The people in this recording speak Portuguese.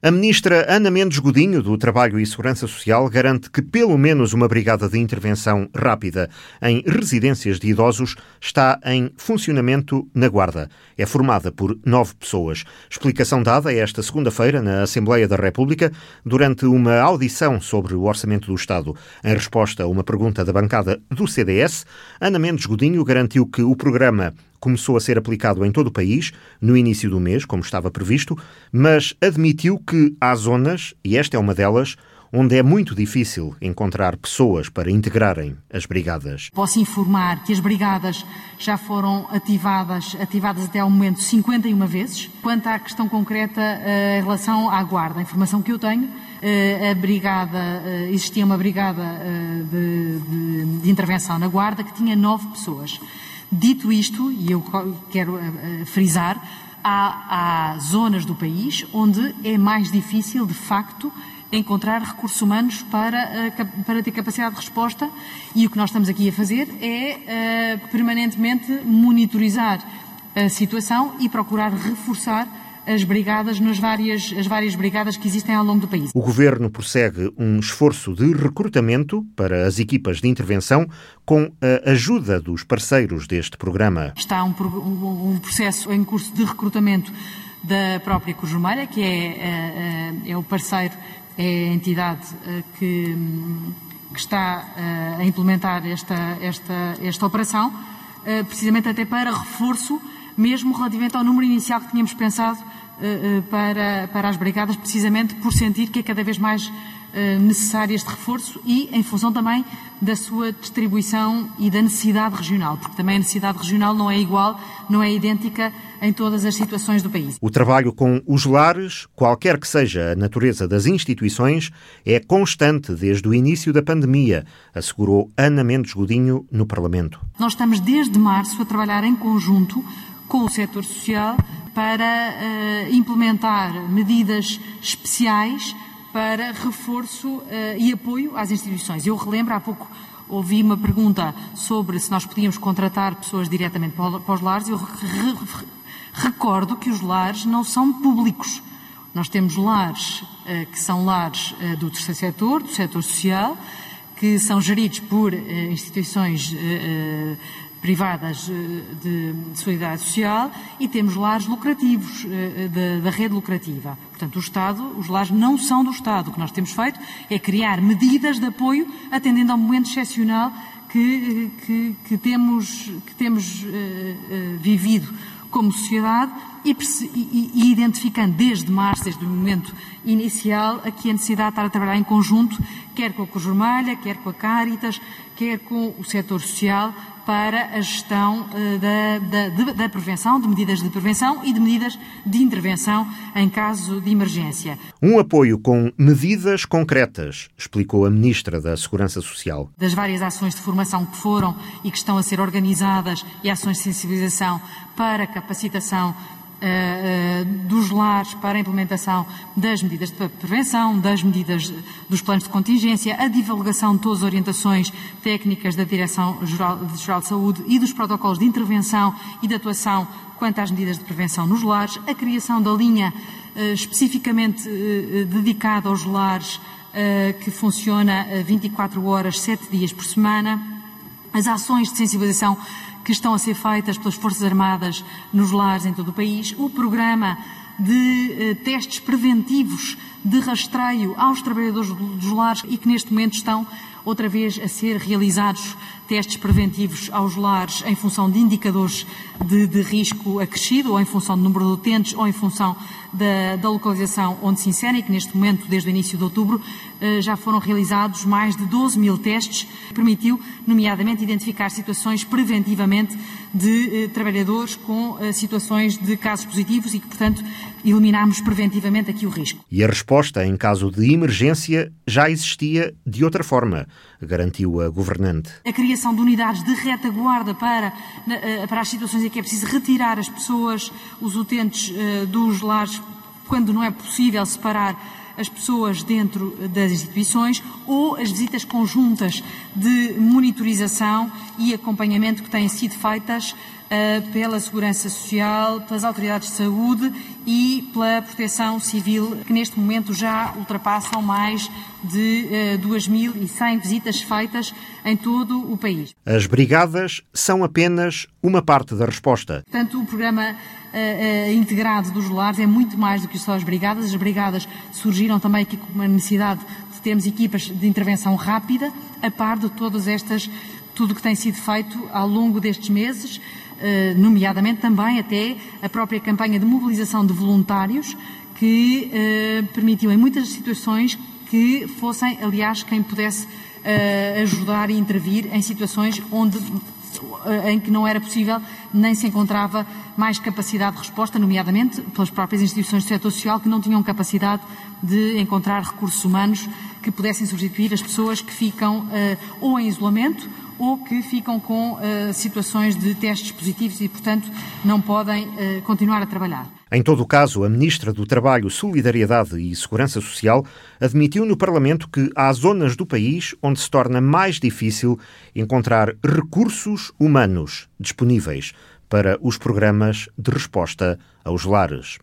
A ministra Ana Mendes Godinho, do Trabalho e Segurança Social, garante que pelo menos uma brigada de intervenção rápida em residências de idosos está em funcionamento na Guarda. É formada por nove pessoas. Explicação dada esta segunda-feira na Assembleia da República durante uma audição sobre o Orçamento do Estado. Em resposta a uma pergunta da bancada do CDS, Ana Mendes Godinho garantiu que o programa começou a ser aplicado em todo o país no início do mês, como estava previsto, mas admitiu que há zonas, e esta é uma delas, onde é muito difícil encontrar pessoas para integrarem as brigadas. Posso informar que as brigadas já foram ativadas, ativadas até ao momento 51 vezes. Quanto à questão concreta eh, em relação à guarda, a informação que eu tenho, eh, a brigada, eh, existia uma brigada de, de, de intervenção na guarda que tinha nove pessoas. Dito isto, e eu quero uh, frisar, há, há zonas do país onde é mais difícil, de facto, encontrar recursos humanos para, uh, para ter capacidade de resposta. E o que nós estamos aqui a fazer é uh, permanentemente monitorizar a situação e procurar reforçar as brigadas nas várias, as várias brigadas que existem ao longo do país. O Governo prossegue um esforço de recrutamento para as equipas de intervenção com a ajuda dos parceiros deste programa. Está um, um, processo em curso de recrutamento da própria Cruz Vermelha, que é, é, é o parceiro, é a entidade eh, que, que está a implementar esta, esta, esta operação, precisamente até para reforço, mesmo relativamente ao número inicial que tínhamos pensado para, para as brigadas, precisamente por sentir que é cada vez mais eh, necessário este reforço e em função também da sua distribuição e da necessidade regional, porque também a necessidade regional não é igual, não é idêntica em todas as situações do país. O trabalho com os lares, qualquer que seja a natureza das instituições, é constante desde o início da pandemia, assegurou Ana Mendes Godinho no Parlamento. Nós estamos desde março a trabalhar em conjunto com o setor social para uh, implementar medidas especiais para reforço uh, e apoio às instituições. Eu relembro, há pouco ouvi uma pergunta sobre se nós podíamos contratar pessoas diretamente para os lares. Eu re recordo que os lares não são públicos. Nós temos lares uh, que são lares do terceiro setor, do setor social, que são geridos por instituições privadas eh, de, solidariedade social e temos lares lucrativos eh, da, rede lucrativa. Portanto, o Estado, os lares não são do Estado. O que nós temos feito é criar medidas de apoio atendendo ao momento excepcional que, que, que temos, que temos uh, uh, vivido como sociedade e, e, e, identificando desde março, desde o momento inicial, aqui a necessidade de estar a trabalhar em conjunto, quer com a Cruz Vermelha, quer com a Caritas, quer com o setor social, para a gestão uh, da, da, da, prevenção, de medidas de prevenção e de medidas de intervenção em caso de emergência. Um apoio com medidas concretas, explicou a Ministra da Segurança Social. Das várias ações de formação que foram e que estão a ser organizadas e ações de sensibilização para capacitação dos lares para a implementação das medidas de prevenção, das medidas dos planos de contingência, a divulgação de todas as orientações técnicas da Direção-Geral de Saúde e dos protocolos de intervenção e de atuação quanto às medidas de prevenção nos lares, a criação da linha uh, especificamente dedicada aos lares que funciona 24 horas, 7 dias por semana, as ações de sensibilização que estão a ser feitas pelas Forças Armadas nos lares em todo o país, o programa de eh, testes preventivos de rastreio aos trabalhadores dos lares e que neste momento estão outra vez a ser realizados testes preventivos aos lares em função de indicadores de, de risco acrescido, ou em função do número de utentes, ou em função da, da, localização onde se inserem, que neste momento, desde o início de outubro, já foram realizados mais de 12 mil testes, que permitiu, nomeadamente, identificar situações preventivamente de eh, trabalhadores com eh, situações de casos positivos e que, portanto, eliminarmos preventivamente aqui o risco. E a resposta em caso de emergência já existia de outra forma, garantiu a governante. A criação de unidades de retaguarda para, para as situações em que é preciso retirar as pessoas, os utentes dos lares quando não é possível separar as pessoas dentro das instituições ou as visitas conjuntas de monitorização e acompanhamento que têm sido feitas uh, pela Segurança Social, pelas autoridades de saúde e pela Proteção Civil, que neste momento já ultrapassam mais de uh, 2.100 visitas feitas em todo o país. As brigadas são apenas uma parte da resposta. Portanto, o programa uh, integrado dos lares é muito mais do que só as brigadas. As brigadas surgiram também aqui com uma necessidade de termos equipas de intervenção rápida, a par de todas estas, tudo o que tem sido feito ao longo destes meses. Eh, nomeadamente também até a própria campanha de mobilização de voluntários, que permitiu em muitas situações que fossem, aliás, quem pudesse ajudar e intervir em situações onde em que não era possível nem se encontrava mais capacidade de resposta, nomeadamente pelas próprias instituições do setor social que não tinham capacidade de encontrar recursos humanos que pudessem substituir as pessoas que ficam uh, ou em isolamento ou que ficam com uh, situações de testes positivos e, portanto, não podem continuar a trabalhar. Em todo o caso, a Ministra do Trabalho, Solidariedade e Segurança Social admitiu no Parlamento que há zonas do país onde se torna mais difícil encontrar recursos humanos disponíveis para os programas de resposta aos lares.